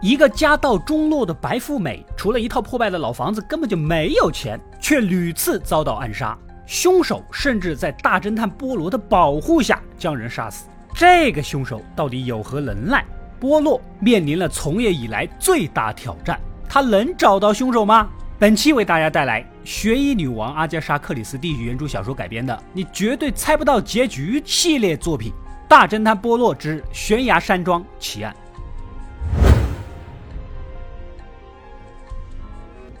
一个家道中落的白富美，除了一套破败的老房子，根本就没有钱，却屡次遭到暗杀。凶手甚至在大侦探波罗的保护下将人杀死。这个凶手到底有何能耐？波洛面临了从业以来最大挑战，他能找到凶手吗？本期为大家带来悬疑女王阿加莎·克里斯蒂原著小说改编的你绝对猜不到结局系列作品《大侦探波洛之悬崖山庄奇案》。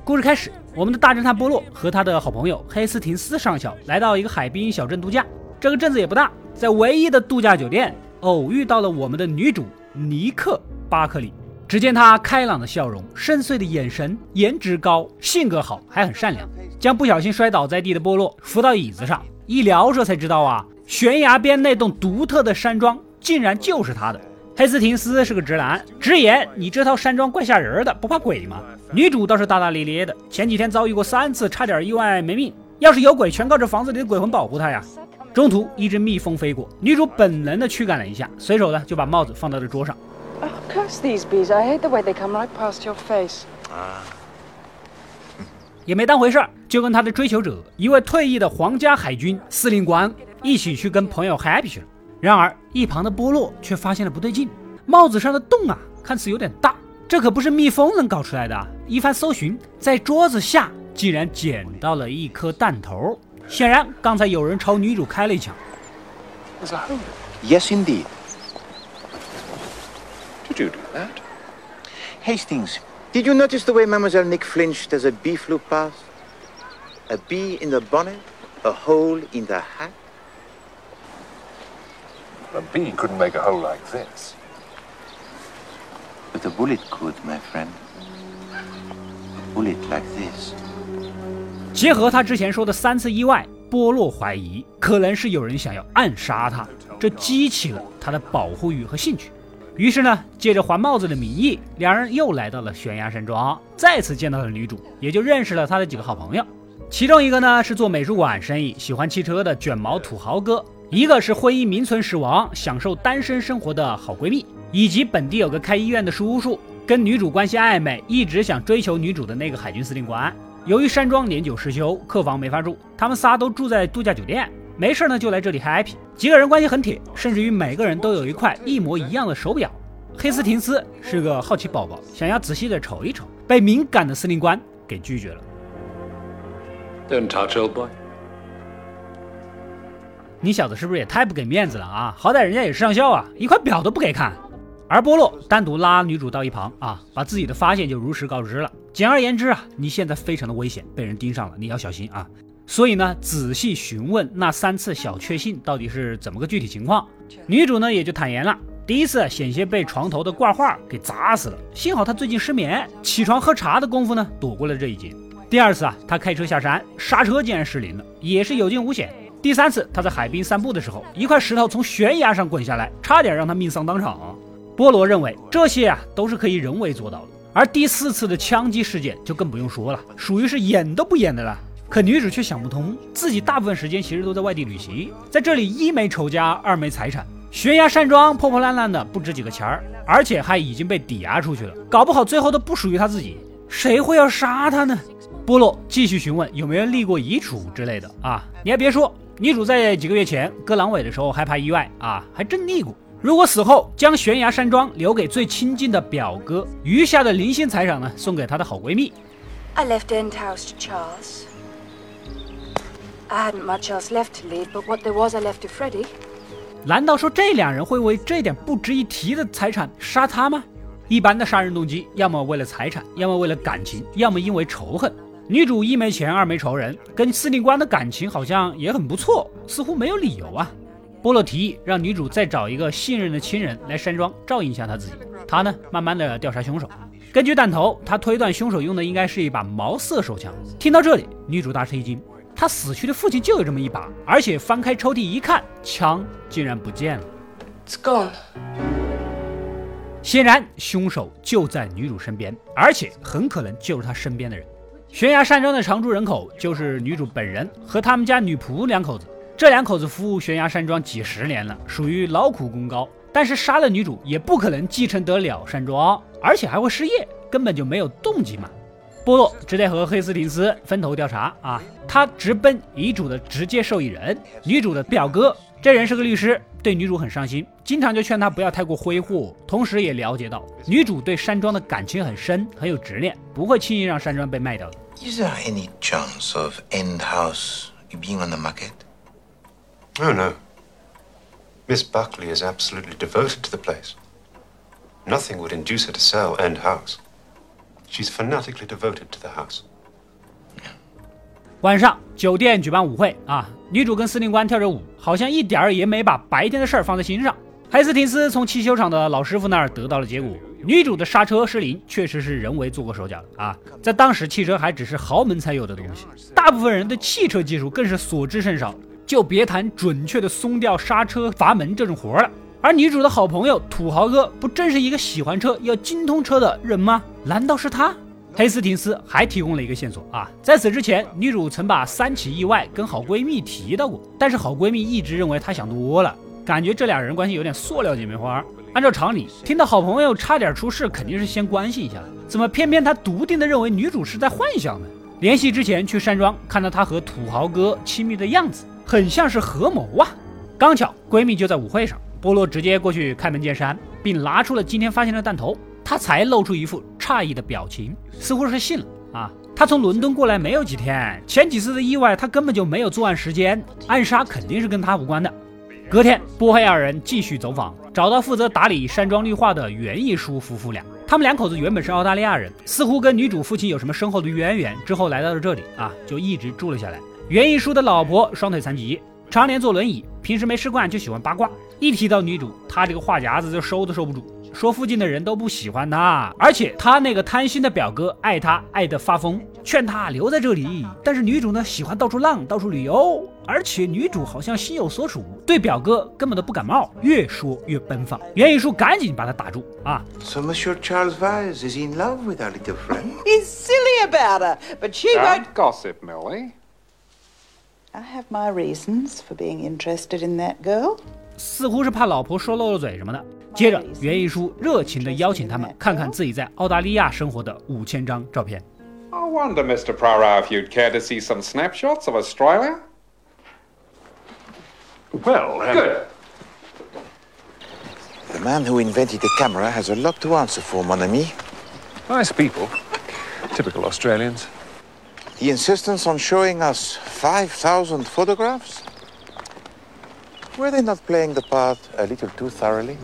故事开始，我们的大侦探波洛和他的好朋友黑斯廷斯上校来到一个海滨小镇度假。这个镇子也不大，在唯一的度假酒店偶遇到了我们的女主尼克·巴克利。只见他开朗的笑容、深邃的眼神、颜值高、性格好，还很善良，将不小心摔倒在地的波洛扶到椅子上。一聊这才知道啊，悬崖边那栋独特的山庄竟然就是他的。黑斯廷斯是个直男，直言：“你这套山庄怪吓人的，不怕鬼吗？”女主倒是大大咧咧的，前几天遭遇过三次差点意外没命，要是有鬼，全靠这房子里的鬼魂保护她呀。中途一只蜜蜂飞过，女主本能的驱赶了一下，随手呢就把帽子放到了桌上。也没当回事儿，就跟他的追求者一位退役的皇家海军司令官一起去跟朋友 happy 去了。然而，一旁的波洛却发现了不对劲，帽子上的洞啊，看似有点大，这可不是蜜蜂能搞出来的。一番搜寻，在桌子下竟然捡到了一颗弹头，显然刚才有人朝女主开了一枪。Yes, indeed. Did you do that? Hastings, did you notice the way Mademoiselle Nick flinched as a bee flew past? A bee in the bonnet, a hole in the hat. A bee couldn't make a hole like this. But a bullet could, my friend. A bullet like this. 结合他之前说的三次意外，波洛怀疑可能是有人想要暗杀他，这激起了他的保护欲和兴趣。于是呢，借着还帽子的名义，两人又来到了悬崖山庄，再次见到了女主，也就认识了他的几个好朋友。其中一个呢是做美术馆生意、喜欢汽车的卷毛土豪哥。一个是婚姻名存实亡、享受单身生活的好闺蜜，以及本地有个开医院的叔叔，跟女主关系暧昧、一直想追求女主的那个海军司令官。由于山庄年久失修，客房没法住，他们仨都住在度假酒店，没事呢就来这里 happy。几个人关系很铁，甚至于每个人都有一块一模一样的手表。黑斯廷斯是个好奇宝宝，想要仔细的瞅一瞅，被敏感的司令官给拒绝了。Don't touch, old boy. 你小子是不是也太不给面子了啊？好歹人家也是上校啊，一块表都不给看。而波洛单独拉女主到一旁啊，把自己的发现就如实告知了。简而言之啊，你现在非常的危险，被人盯上了，你要小心啊。所以呢，仔细询问那三次小确幸到底是怎么个具体情况。女主呢也就坦言了，第一次险些被床头的挂画给砸死了，幸好她最近失眠，起床喝茶的功夫呢躲过了这一劫。第二次啊，她开车下山，刹车竟然失灵了，也是有惊无险。第三次，他在海滨散步的时候，一块石头从悬崖上滚下来，差点让他命丧当场。波罗认为这些啊都是可以人为做到的。而第四次的枪击事件就更不用说了，属于是演都不演的了。可女主却想不通，自己大部分时间其实都在外地旅行，在这里一没仇家，二没财产，悬崖山庄破破烂烂的，不值几个钱儿，而且还已经被抵押出去了，搞不好最后都不属于他自己，谁会要杀他呢？波洛继续询问有没有立过遗嘱之类的啊，你还别说。女主在几个月前割阑尾的时候害怕意外啊，还真立过。如果死后将悬崖山庄留给最亲近的表哥，余下的零星财产呢送给她的好闺蜜。I left End House to Charles. I hadn't much else left to leave, but what there was I left to Freddie. 难道说这两人会为这点不值一提的财产杀他吗？一般的杀人动机，要么为了财产，要么为了感情，要么因为仇恨。女主一没钱，二没仇人，跟司令官的感情好像也很不错，似乎没有理由啊。波洛提议让女主再找一个信任的亲人来山庄照应一下她自己，他呢慢慢的调查凶手。根据弹头，他推断凶手用的应该是一把毛瑟手枪。听到这里，女主大吃一惊，她死去的父亲就有这么一把，而且翻开抽屉一看，枪竟然不见了。It's gone。显然凶手就在女主身边，而且很可能就是她身边的人。悬崖山庄的常住人口就是女主本人和他们家女仆两口子。这两口子服务悬崖山庄几十年了，属于劳苦功高。但是杀了女主也不可能继承得了山庄。而且还会失业，根本就没有动机嘛。波洛只得和黑斯廷斯分头调查啊，他直奔遗嘱的直接受益人女主的表哥，这人是个律师，对女主很上心，经常就劝她不要太过挥霍，同时也了解到女主对山庄的感情很深，很有执念，不会轻易让山庄被卖掉的。Is there any chance of End House being on the market? Oh, no. Miss Buckley is absolutely devoted to the place. Nothing would induce her to sell End House. She's fanatically devoted to the house. 晚上，酒店举办舞会啊，女主跟司令官跳着舞，好像一点儿也没把白天的事儿放在心上。海斯廷斯从汽修厂的老师傅那儿得到了结果，女主的刹车失灵确实是人为做过手脚的啊。在当时，汽车还只是豪门才有的东西，大部分人对汽车技术更是所知甚少，就别谈准确的松掉刹车阀门这种活了。而女主的好朋友土豪哥，不正是一个喜欢车、要精通车的人吗？难道是他？黑斯廷斯还提供了一个线索啊，在此之前，女主曾把三起意外跟好闺蜜提到过，但是好闺蜜一直认为她想多了，感觉这俩人关系有点塑料姐妹花。按照常理，听到好朋友差点出事，肯定是先关心一下的，怎么偏偏她笃定的认为女主是在幻想呢？联系之前去山庄，看到她和土豪哥亲密的样子，很像是合谋啊。刚巧闺蜜就在舞会上，波洛直接过去开门见山，并拿出了今天发现的弹头。他才露出一副诧异的表情，似乎是信了啊。他从伦敦过来没有几天，前几次的意外他根本就没有作案时间，暗杀肯定是跟他无关的。隔天，波黑二人继续走访，找到负责打理山庄绿化的园艺叔夫妇俩。他们两口子原本是澳大利亚人，似乎跟女主父亲有什么深厚的渊源，之后来到了这里啊，就一直住了下来。园艺叔的老婆双腿残疾，常年坐轮椅，平时没事干就喜欢八卦，一提到女主，他这个话匣子就收都收不住。说附近的人都不喜欢他，而且他那个贪心的表哥爱他爱得发疯，劝他留在这里。但是女主呢喜欢到处浪，到处旅游，而且女主好像心有所属，对表哥根本都不感冒，越说越奔放。袁艺术赶紧把他打住啊！So Monsieur Charles Vise is in love with our little friend. He's silly about her, but she won't. gossip, Millie. I have my reasons for being interested in that girl. 似乎是怕老婆说漏了嘴什么的。接着，袁一书热情地邀请他们看看自己在澳大利亚生活的五千张照片。I wonder, Mr. Prora, if you'd care to see some snapshots of Australia? Well, um, Good. The man who invented the camera has a lot to answer for, mon ami. Nice people. Typical Australians. The insistence on showing us 5,000 photographs? Were they not playing the part a little too thoroughly?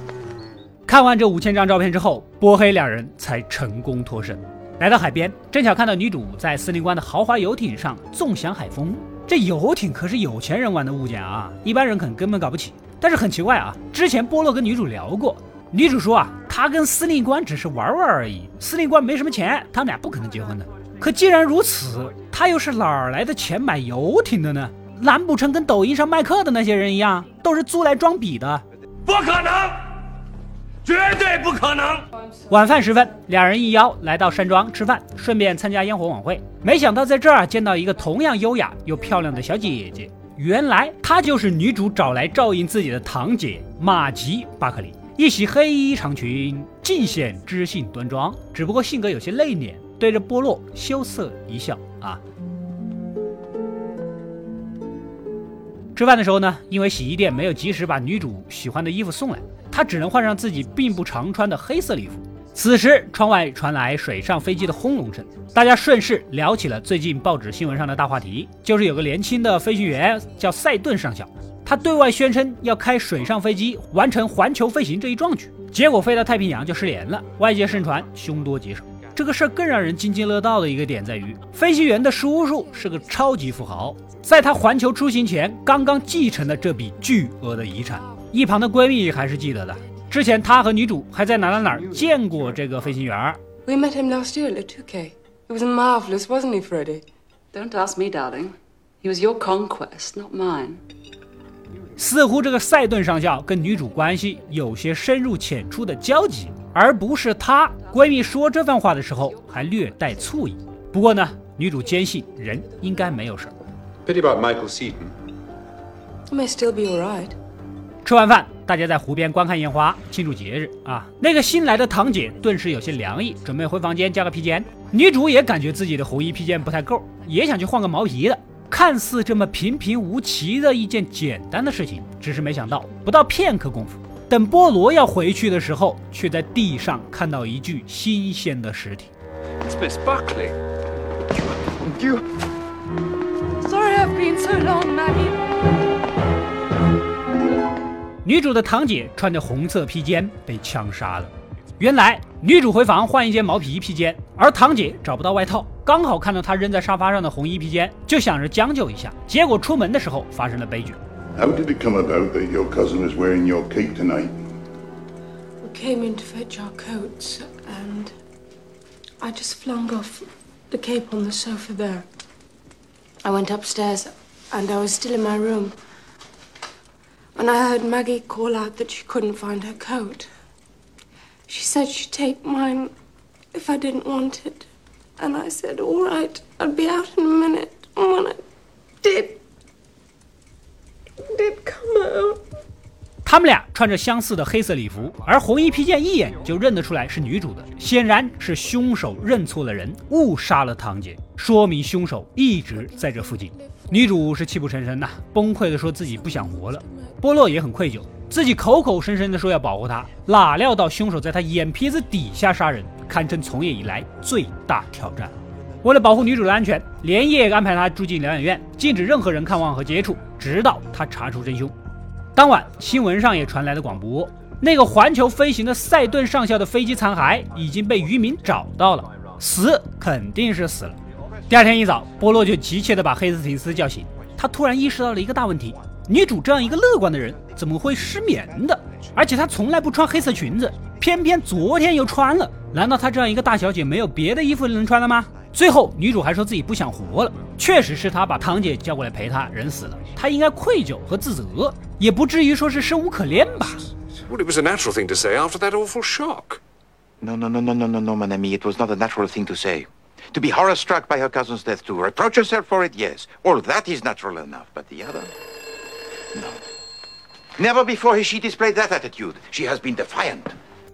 看完这五千张照片之后，波黑两人才成功脱身。来到海边，正巧看到女主在司令官的豪华游艇上纵享海风。这游艇可是有钱人玩的物件啊，一般人可能根本搞不起。但是很奇怪啊，之前波洛跟女主聊过，女主说啊，她跟司令官只是玩玩而已，司令官没什么钱，他们俩不可能结婚的。可既然如此，他又是哪儿来的钱买游艇的呢？难不成跟抖音上卖课的那些人一样，都是租来装逼的？不可能，绝对不可能！晚饭时分，两人一邀来到山庄吃饭，顺便参加烟火晚会。没想到在这儿见到一个同样优雅又漂亮的小姐姐，原来她就是女主找来照应自己的堂姐马吉·巴克利。一袭黑衣长裙，尽显知性端庄，只不过性格有些内敛，对着波洛羞涩一笑啊。吃饭的时候呢，因为洗衣店没有及时把女主喜欢的衣服送来，他只能换上自己并不常穿的黑色礼服。此时，窗外传来水上飞机的轰隆声，大家顺势聊起了最近报纸新闻上的大话题，就是有个年轻的飞行员叫赛顿上校，他对外宣称要开水上飞机完成环球飞行这一壮举，结果飞到太平洋就失联了，外界盛传凶多吉少。这个事儿更让人津津乐道的一个点在于，飞行员的叔叔是个超级富豪，在他环球出行前刚刚继承了这笔巨额的遗产。一旁的闺蜜还是记得的，之前她和女主还在哪哪哪见过这个飞行员。We met him last year at Latuke. He was marvelous, wasn't he, Freddie? Don't ask me, darling. He was your conquest, not mine. 似乎这个赛顿上校跟女主关系有些深入浅出的交集，而不是她闺蜜说这番话的时候还略带醋意。不过呢，女主坚信人应该没有事儿。pity about Michael Seaton. He may still be all right. 吃完饭，大家在湖边观看烟花，庆祝节日啊。那个新来的堂姐顿时有些凉意，准备回房间加个披肩。女主也感觉自己的红衣披肩不太够，也想去换个毛皮的。看似这么平平无奇的一件简单的事情，只是没想到，不到片刻功夫，等菠萝要回去的时候，却在地上看到一具新鲜的尸体。It's Miss Buckley. You. Sorry I've been so long, 女主的堂姐穿着红色披肩被枪杀了。原来女主回房换一件毛皮披肩，而堂姐找不到外套，刚好看到她扔在沙发上的红衣披肩，就想着将就一下。结果出门的时候发生了悲剧。How did it come about that your cousin is wearing your cape tonight? We came in to fetch our coats, and I just flung off the cape on the sofa there. I went upstairs, and I was still in my room. When I heard Maggie call out that she couldn't find her coat, she said she'd take mine if I didn't want it. And I said, all right, I'll be out in a minute. And when I did, did come out, 他们俩穿着相似的黑色礼服，而红衣披肩一眼就认得出来是女主的，显然是凶手认错了人，误杀了堂姐，说明凶手一直在这附近。女主是泣不成声呐，崩溃的说自己不想活了。波洛也很愧疚，自己口口声声的说要保护她，哪料到凶手在他眼皮子底下杀人，堪称从业以来最大挑战。为了保护女主的安全，连夜安排她住进疗养院，禁止任何人看望和接触，直到她查出真凶。当晚，新闻上也传来了广播，那个环球飞行的赛顿上校的飞机残骸已经被渔民找到了，死肯定是死了。第二天一早，波洛就急切地把黑斯廷斯叫醒，他突然意识到了一个大问题：女主这样一个乐观的人，怎么会失眠的？而且她从来不穿黑色裙子，偏偏昨天又穿了。难道她这样一个大小姐没有别的衣服能穿了吗？最后，女主还说自己不想活了，确实是她把堂姐叫过来陪她，人死了，她应该愧疚和自责，也不至于说是生无可恋吧。Well, it was a natural thing to say after that awful shock. No, no, no, no, no, no, no, mon ami. It was not a natural thing to say. To be horror struck by her cousin's death, to reproach herself for it, yes. All that is natural enough. But the other? No. Never before has she displayed that attitude. She has been defiant.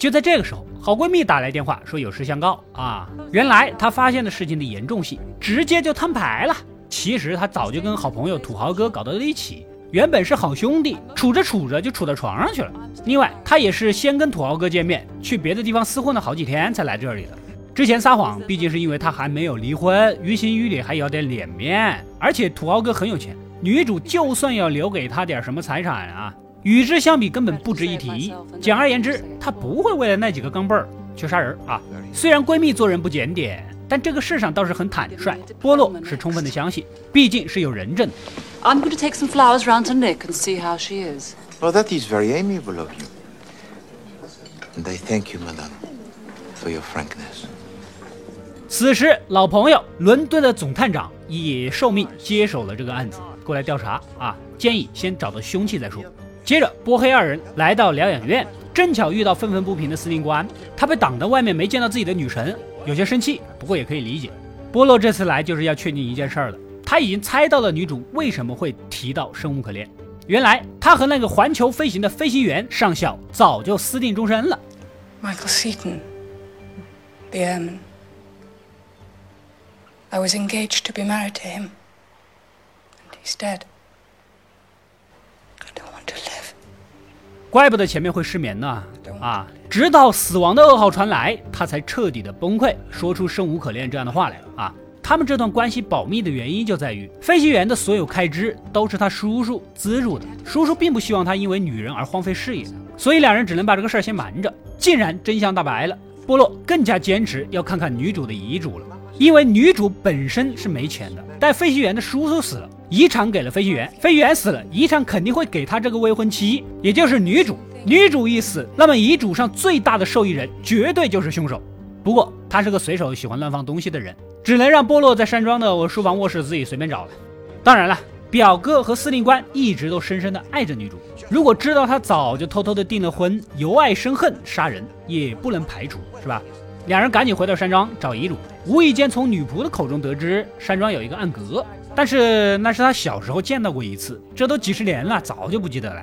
就在这个时候，好闺蜜打来电话说有事相告啊！原来她发现了事情的严重性，直接就摊牌了。其实她早就跟好朋友土豪哥搞到了一起，原本是好兄弟，处着处着就处到床上去了。另外，她也是先跟土豪哥见面，去别的地方厮混了好几天才来这里的。之前撒谎，毕竟是因为她还没有离婚，于情于理还要点脸面。而且土豪哥很有钱，女主就算要留给他点什么财产啊，与之相比根本不值一提。简而言之，她不会为了那几个钢镚儿去杀人啊。虽然闺蜜做人不检点，但这个世上倒是很坦率。波洛是充分的相信，毕竟是有人证的。I'm going to take some flowers round to Nick and see how she is. Well, that is very amiable of you. And I thank you, madame, for your frankness. 此时，老朋友伦敦的总探长也受命接手了这个案子，过来调查啊，建议先找到凶器再说。接着，波黑二人来到疗养院，正巧遇到愤愤不平的司令官，他被挡在外面，没见到自己的女神，有些生气，不过也可以理解。波洛这次来就是要确定一件事儿了，他已经猜到了女主为什么会提到生无可恋，原来他和那个环球飞行的飞行员上校早就私定终身了。Michael Seaton, the airman. I was engaged to be married to him. And he's dead. I don't want to live. 怪不得前面会失眠呢啊！直到死亡的噩耗传来，他才彻底的崩溃，说出生无可恋这样的话来啊！他们这段关系保密的原因就在于，飞行员的所有开支都是他叔叔资助的，叔叔并不希望他因为女人而荒废事业，所以两人只能把这个事儿先瞒着。竟然真相大白了，波洛更加坚持要看看女主的遗嘱了，因为女主本身是没钱的，但飞行员的叔叔死了，遗产给了飞行员，飞行员死了，遗产肯定会给他这个未婚妻，也就是女主。女主一死，那么遗嘱上最大的受益人绝对就是凶手。不过他是个随手喜欢乱放东西的人，只能让波洛在山庄的我书房卧室自己随便找了。当然了，表哥和司令官一直都深深的爱着女主，如果知道她早就偷偷的订了婚，由爱生恨杀人，也不能排除，是吧？两人赶紧回到山庄找遗嘱，无意间从女仆的口中得知山庄有一个暗格，但是那是他小时候见到过一次，这都几十年了，早就不记得了。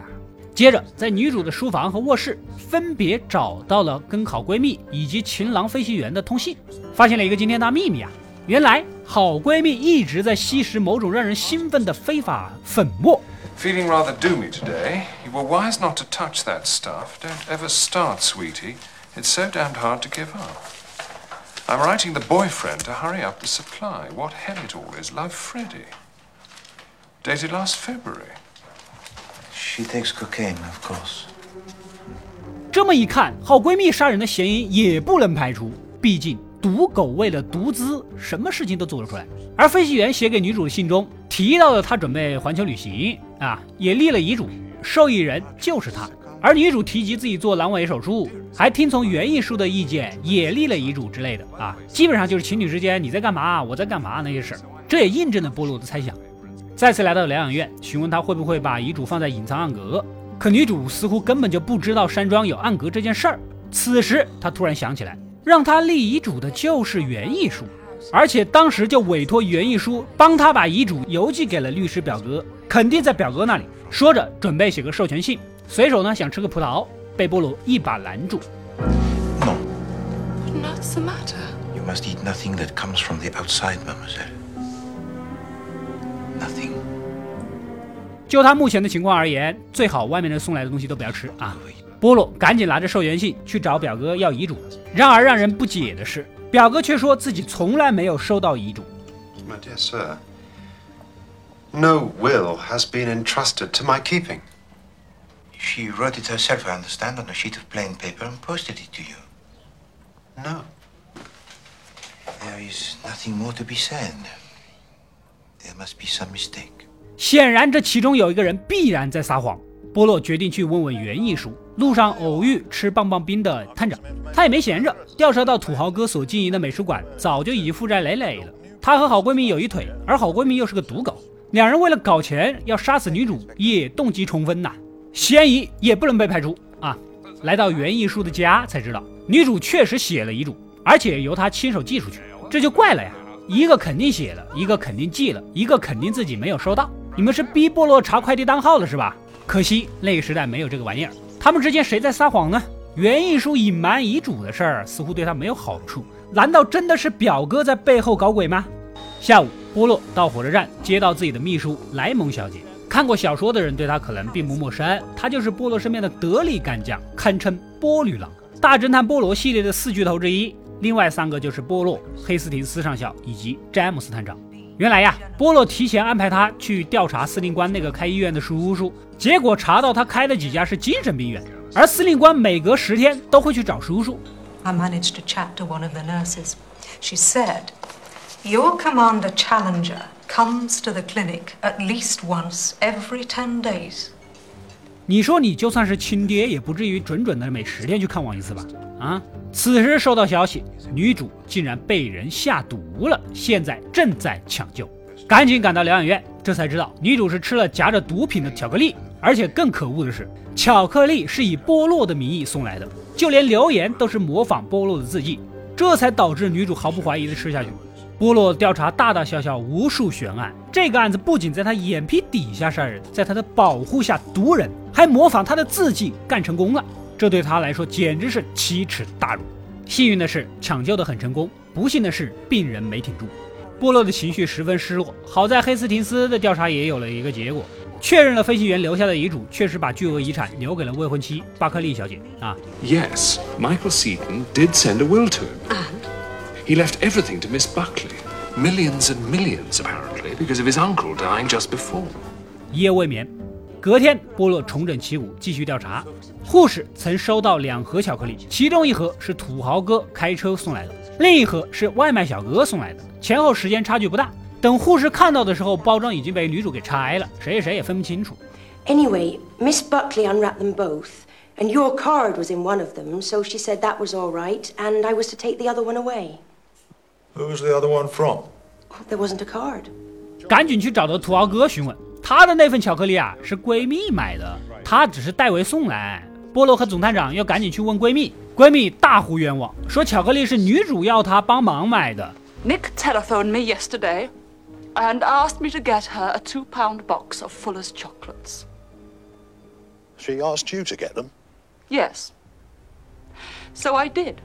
接着，在女主的书房和卧室分别找到了跟好闺蜜以及情郎飞行员的通信，发现了一个惊天大秘密啊！原来好闺蜜一直在吸食某种让人兴奋的非法粉末。Feeling rather doomy today. You were wise not to touch that stuff. Don't ever start, sweetie. It's so damned hard to give up. I'm writing the boyfriend to hurry up the supply. What hell it all is. Love Freddie. Dated last February. She takes cocaine, of course. 这么一看，好闺蜜杀人的嫌疑也不能排除。毕竟毒狗为了毒资，什么事情都做得出来。而飞行员写给女主的信中提到了他准备环球旅行啊，也立了遗嘱，受益人就是他。而女主提及自己做阑尾手术，还听从园艺叔的意见，也立了遗嘱之类的啊，基本上就是情侣之间你在干嘛，我在干嘛那些事儿。这也印证了波洛的猜想。再次来到疗养院，询问他会不会把遗嘱放在隐藏暗格，可女主似乎根本就不知道山庄有暗格这件事儿。此时她突然想起来，让她立遗嘱的就是园艺叔，而且当时就委托园艺叔帮他把遗嘱邮寄给了律师表哥，肯定在表哥那里。说着准备写个授权信，随手呢想吃个葡萄，被波鲁一把拦住。No, What's the matter? you must eat nothing that comes from the outside, mademoiselle. Nothing. 就他目前的情况而言，最好外面人送来的东西都不要吃啊！波鲁赶紧拿着授权信去找表哥要遗嘱。然而让人不解的是，表哥却说自己从来没有收到遗嘱。My dear sir, no will has been entrusted to my keeping. She wrote it herself, I understand, on a sheet of plain paper and posted it to you. No. There is nothing more to be said. There must be some mistake. 显然，这其中有一个人必然在撒谎。波洛决定去问问园艺术。路上偶遇吃棒棒冰的探长，他也没闲着，调查到土豪哥所经营的美术馆早就已经负债累累了。他和好闺蜜有一腿，而好闺蜜又是个赌狗，两人为了搞钱要杀死女主，也动机充分呐，嫌疑也不能被排除啊。来到袁艺叔的家才知道，女主确实写了遗嘱，而且由他亲手寄出去，这就怪了呀。一个肯定写了，一个肯定寄了，一个肯定自己没有收到。你们是逼波洛查快递单号了是吧？可惜那个时代没有这个玩意儿。他们之间谁在撒谎呢？袁艺叔隐瞒遗嘱的事儿似乎对他没有好处，难道真的是表哥在背后搞鬼吗？下午，波洛到火车站接到自己的秘书莱蒙小姐。看过小说的人对他可能并不陌生，他就是波罗身边的得力干将，堪称波女郎，大侦探波罗系列的四巨头之一。另外三个就是波洛、黑斯廷斯上校以及詹姆斯探长。原来呀，波洛提前安排他去调查司令官那个开医院的叔叔，结果查到他开的几家是精神病院，而司令官每隔十天都会去找叔叔。I managed to chat to one of the nurses. She said, Your commander Challenger comes to the clinic at least once every 10 days. 你说你就算是亲爹，也不至于准准的每十天去看望一次吧？啊！此时收到消息，女主竟然被人下毒了，现在正在抢救，赶紧赶到疗养院，这才知道女主是吃了夹着毒品的巧克力，而且更可恶的是，巧克力是以波洛的名义送来的，就连留言都是模仿波洛的字迹，这才导致女主毫不怀疑的吃下去。波洛调查大大小小无数悬案，这个案子不仅在他眼皮底下杀人，在他的保护下毒人，还模仿他的字迹干成功了。这对他来说简直是奇耻大辱。幸运的是抢救的很成功，不幸的是病人没挺住。波洛的情绪十分失落，好在黑斯廷斯的调查也有了一个结果，确认了飞行员留下的遗嘱确实把巨额遗产留给了未婚妻巴克利小姐啊。Yes, Michael Seaton did send a will to him. He left everything to Miss Buckley. Millions and millions, apparently, because of his uncle dying just before. 一夜未眠，隔天波洛重整旗鼓继续调查。护士曾收到两盒巧克力，其中一盒是土豪哥开车送来的，另一盒是外卖小哥送来的，前后时间差距不大。等护士看到的时候，包装已经被女主给拆了，谁谁也分不清楚。Anyway, Miss Buckley unwrapped them both, and your card was in one of them, so she said that was all right, and I was to take the other one away. Who's the other one from? There wasn't a card. 赶紧去找到土豪哥询问，他的那份巧克力啊是闺蜜买的，他只是代为送来。波罗和总探长要赶紧去问闺蜜，闺蜜大呼冤枉，说巧克力是女主要她帮忙买的。Nick telephoned me yesterday and asked me to get her a two pound box of Fuller's chocolates. She asked you to get them. Yes. So I did.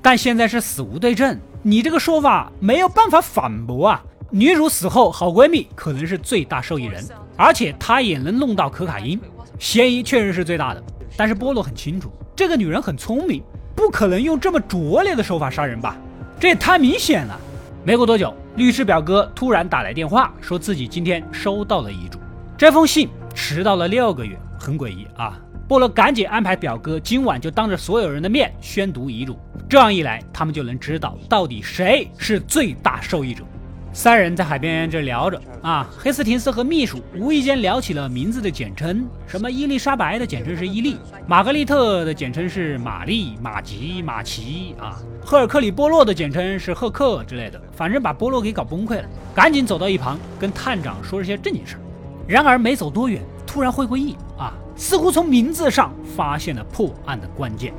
但现在是死无对证，你这个说法没有办法反驳啊！女主死后，好闺蜜可能是最大受益人，而且她也能弄到可卡因，嫌疑确实是最大的。但是波洛很清楚，这个女人很聪明，不可能用这么拙劣的手法杀人吧？这也太明显了。没过多久，律师表哥突然打来电话，说自己今天收到了遗嘱。这封信迟到了六个月，很诡异啊！波洛赶紧安排表哥今晚就当着所有人的面宣读遗嘱，这样一来，他们就能知道到底谁是最大受益者。三人在海边这聊着啊，黑斯廷斯和秘书无意间聊起了名字的简称，什么伊丽莎白的简称是伊利，玛格丽特的简称是玛丽、马吉、马奇啊，赫尔克里波洛的简称是赫克之类的，反正把波洛给搞崩溃了，赶紧走到一旁跟探长说了些正经事儿。然而没走多远，突然会会意啊。似乎从名字上发现了破案的关键。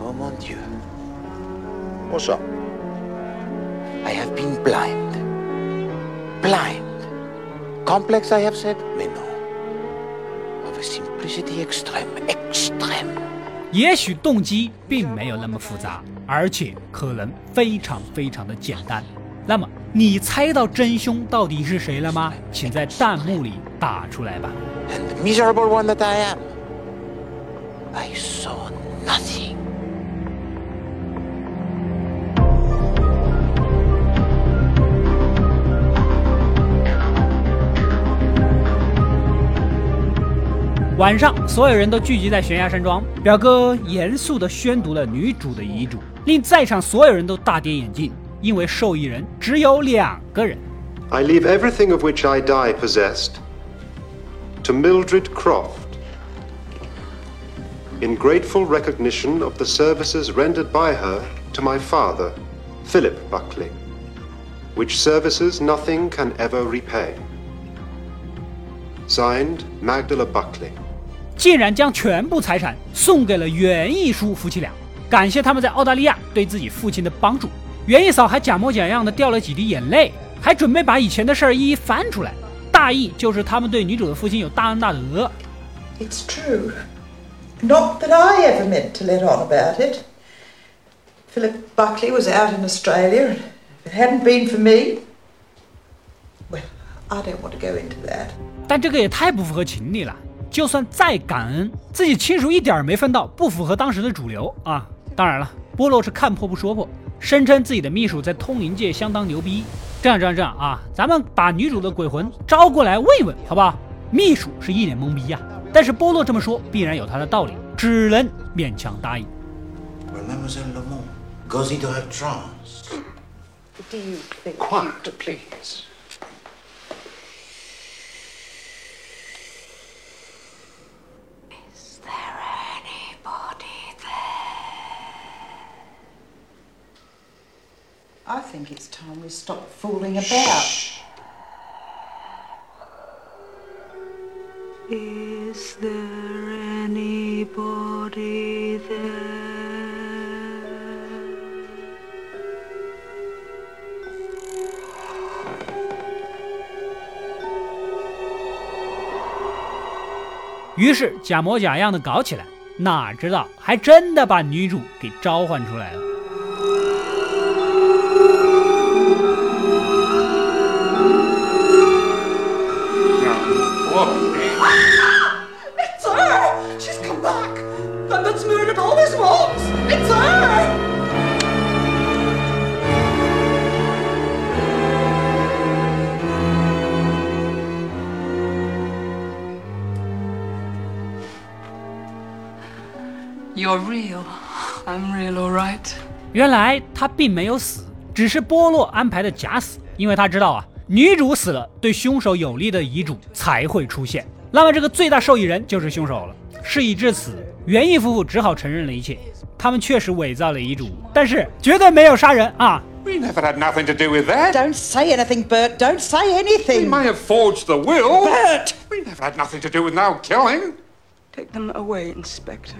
Oh mon Dieu. What's up? I have been blind. Blind. Complex, I have said? Mais non. Of a simplicity extreme. Extreme. 也许动机并没有那么复杂，而且可能非常非常的简单。那么，你猜到真凶到底是谁了吗？请在弹幕里打出来吧。And the miserable one that I am, I saw nothing. 晚上，所有人都聚集在悬崖山庄。表哥严肃地宣读了女主的遗嘱，令在场所有人都大跌眼镜，因为受益人只有两个人。I leave everything of which I die possessed to Mildred Croft in grateful recognition of the services rendered by her to my father, Philip Buckley, which services nothing can ever repay. Signed, Magdala Buckley. 竟然将全部财产送给了袁义叔夫妻俩，感谢他们在澳大利亚对自己父亲的帮助。 袁一嫂还假模假样的掉了几滴眼泪，还准备把以前的事儿一一翻出来。大意就是他们对女主的父亲有大恩大德。It's true. Not that I ever meant to let on about it. Philip Buckley was out in Australia, if it hadn't been for me, well, I don't want to go into that. 但这个也太不符合情理了。就算再感恩，自己亲属一点儿没分到，不符合当时的主流啊。当然了，波洛是看破不说破，声称自己的秘书在通灵界相当牛逼。这样这样这样啊，咱们把女主的鬼魂招过来问一问，好不好？秘书是一脸懵逼呀、但是波洛这么说必然有他的道理，只能勉强答应。Well, Mademoiselle Lamont goes into her trance. Do you think? Quiet, please. Is there anybody there? I think it's time we stop fooling about. Is there anybody there? 于是假模假样的搞起来，哪知道还真的把女主给召唤出来了。It's her! She's come back! And that's murdered all his moms! It's her! You're real. I'm real, all right. 原来他并没有死，只是波洛安排的假死，因为他知道啊， 女主死了，对凶手有利的遗嘱才会出现。那么这个最大受益人就是凶手了。事已至此，园艺夫妇只好承认了一切，他们确实伪造了遗嘱，但是绝对没有杀人啊！We never had nothing to do with that. Don't say anything, Bert. Don't say anything. We may have forged the will. Bert! We never had nothing to do with now killing. Take them away, Inspector.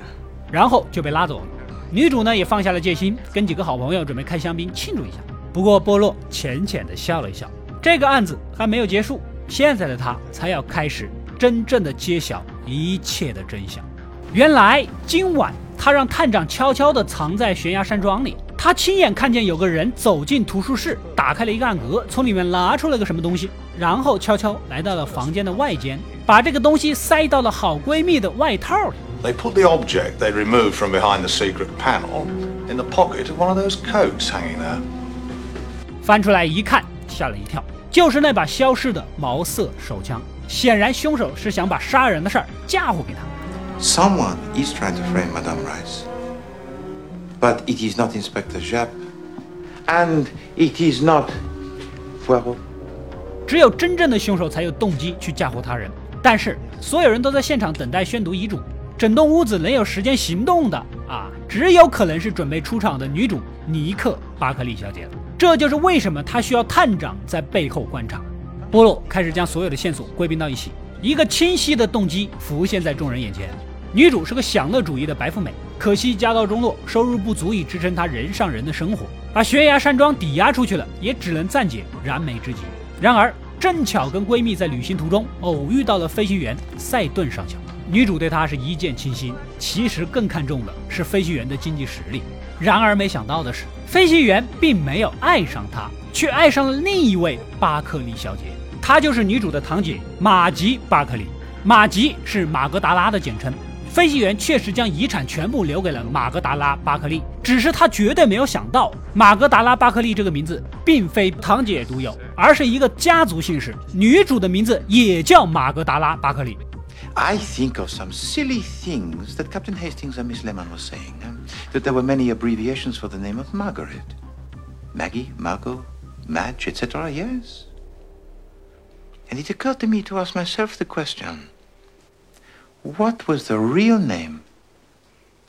然后就被拉走了。女主呢也放下了戒心，跟几个好朋友准备开香槟庆祝一下。不过波洛浅浅的笑了一笑，这个案子还没有结束，现在的他才要开始真正的揭晓一切的真相。原来今晚他让探长悄悄地藏在悬崖山庄里。他亲眼看见有个人走进图书室，打开了一个暗格，从里面拿出了个什么东西，然后悄悄来到了房间的外间，把这个东西塞到了好闺蜜的外套里。They put the object they removed from behind the secret panel in the pocket of one of those coats hanging there. 翻出来一看，吓了一跳，就是那把消失的毛瑟手枪。显然，凶手是想把杀人的事儿嫁祸给他。Someone is trying to frame Madame Rice. But it is not Inspector Japp. And it is not Poirot. 只有真正的凶手才有动机去嫁祸他人。但是所有人都在现场等待宣读遗嘱，整栋屋子能有时间行动的啊，只有可能是准备出场的女主尼克·巴克利小姐。这就是为什么她需要探长在背后观察。波洛开始将所有的线索归并到一起，一个清晰的动机浮现在众人眼前。女主是个享乐主义的白富美，可惜家道中落，收入不足以支撑她人上人的生活，把悬崖山庄抵押出去了，也只能暂解燃眉之急。然而，正巧跟闺蜜在旅行途中偶遇到了飞行员赛顿上校，女主对他是一见倾心，其实更看重的是飞行员的经济实力。然而，没想到的是，飞行员并没有爱上她，却爱上了另一位巴克利小姐，她就是女主的堂姐玛吉·巴克利。玛吉是马格达拉的简称。飞行员确实将遗产全部留给了马格达拉·巴克利，只是他绝对没有想到，马格达拉·巴克利这个名字并非堂姐独有，而是一个家族姓氏。女主的名字也叫马格达拉·巴克利。I think of some silly things that Captain Hastings and Miss Lemon were saying. Um, that there were many abbreviations for the name of Margaret. Maggie, Margot, Madge, etc. Yes. And it occurred to me to ask myself the question. What was the real name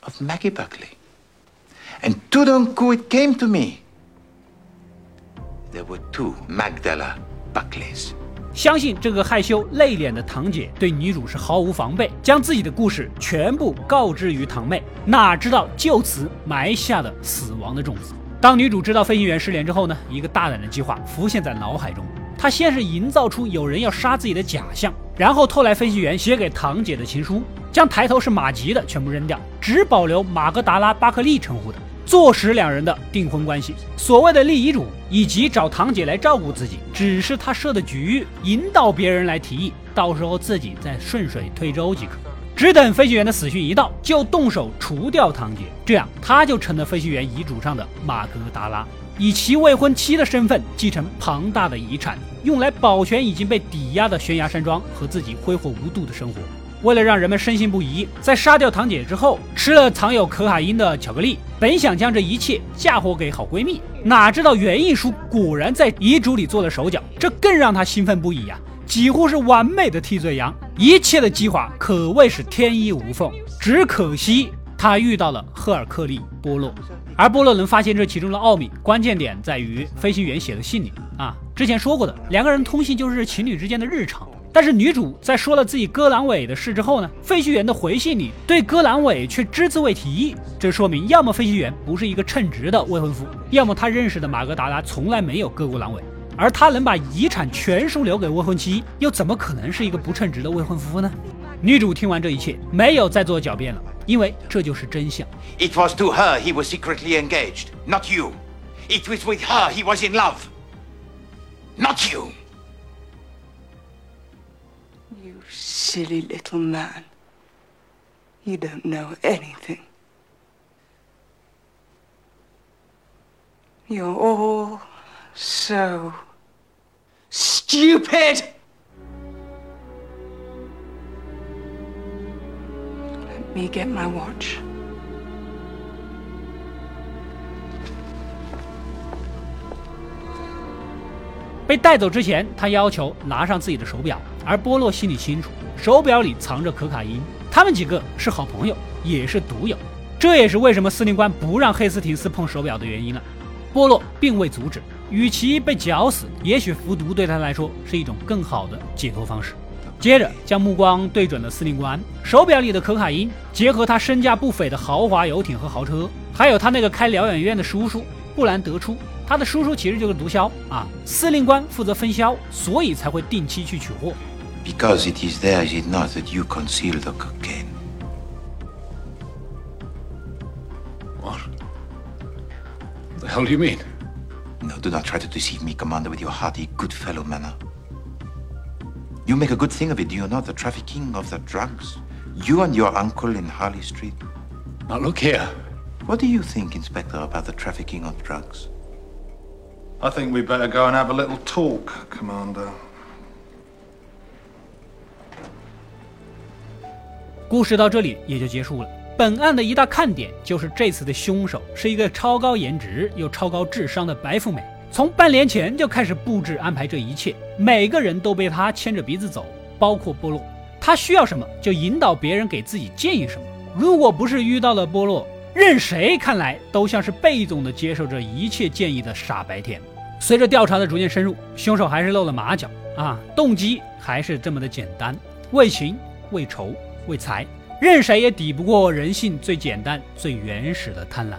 of Maggie Buckley? And tout d'un coup it came to me. There were two Magdala Buckleys. 相信这个害羞内敛的堂姐对女主是毫无防备，将自己的故事全部告知于堂妹，哪知道就此埋下了死亡的种子。当女主知道飞行员失联之后呢，一个大胆的计划浮现在脑海中。她先是营造出有人要杀自己的假象，然后偷来飞行员写给堂姐的情书，将抬头是马吉的全部扔掉，只保留马格达拉·巴克利称呼的。坐实两人的订婚关系，所谓的立遗嘱以及找堂姐来照顾自己，只是他设的局，引导别人来提议，到时候自己再顺水推舟即可。只等飞行员的死讯一到，就动手除掉堂姐，这样他就成了飞行员遗嘱上的马格达拉，以其未婚妻的身份继承庞大的遗产，用来保全已经被抵押的悬崖山庄和自己挥霍无度的生活。为了让人们深信不疑，在杀掉堂姐之后，吃了藏有可卡因的巧克力，本想将这一切嫁祸给好闺蜜，哪知道原意书果然在遗嘱里做了手脚，这更让她兴奋不已呀，几乎是完美的替罪羊。一切的计划可谓是天衣无缝，只可惜她遇到了赫尔克利·波洛，而波洛能发现这其中的奥秘，关键点在于飞行员写的信里啊，之前说过的，两个人通信就是情侣之间的日常。但是女主在说了自己割阑尾的事之后呢，飞行员的回信里对割阑尾却只字未提，这说明要么飞行员不是一个称职的未婚夫，要么他认识的马格达拉从来没有割过阑尾，而他能把遗产全数留给未婚妻，又怎么可能是一个不称职的未婚夫呢？女主听完这一切，没有再做狡辩了，因为这就是真相。It was to her he was secretly engaged, not you. It was with her he was in love, not you. Silly little man. You don't know anything. You're all so stupid! Let me get my watch. 被带走之前，他要求拿上自己的手表，而波洛心里清楚，手表里藏着可卡因。他们几个是好朋友，也是赌友，这也是为什么司令官不让黑斯廷斯碰手表的原因了。波洛并未阻止，与其被绞死，也许服毒对他来说是一种更好的解脱方式。接着将目光对准了司令官，手表里的可卡因，结合他身价不菲的豪华游艇和豪车，还有他那个开疗养院的叔叔，不难得出。他的叔叔其实就是毒枭啊，司令官负责分销，所以才会定期去取货。Because it is there, is it not, that you conceal the cocaine? What? The hell do you mean? No, do not try to deceive me, Commander, with your hearty, good fellow manner. You make a good thing of it, do you not? The trafficking of the drugs. You and your uncle in Harley Street. Now, look here. What do you think, Inspector, about the trafficking of drugs? I think we'd better go and have a little talk, Commander. 故事到这里也就结束了。本案的一大看点就是这次的凶手是一个超高颜值又超高智商的白富美，从半年前就开始布置安排这一切，每个人都被他牵着鼻子走，包括波洛。他需要什么就引导别人给自己建议什么。如果不是遇到了波洛，任谁看来都像是被动的接受着一切建议的傻白甜。随着调查的逐渐深入，凶手还是露了马脚啊，动机还是这么的简单：为情、为仇、为财。任谁也抵不过人性最简单、最原始的贪婪。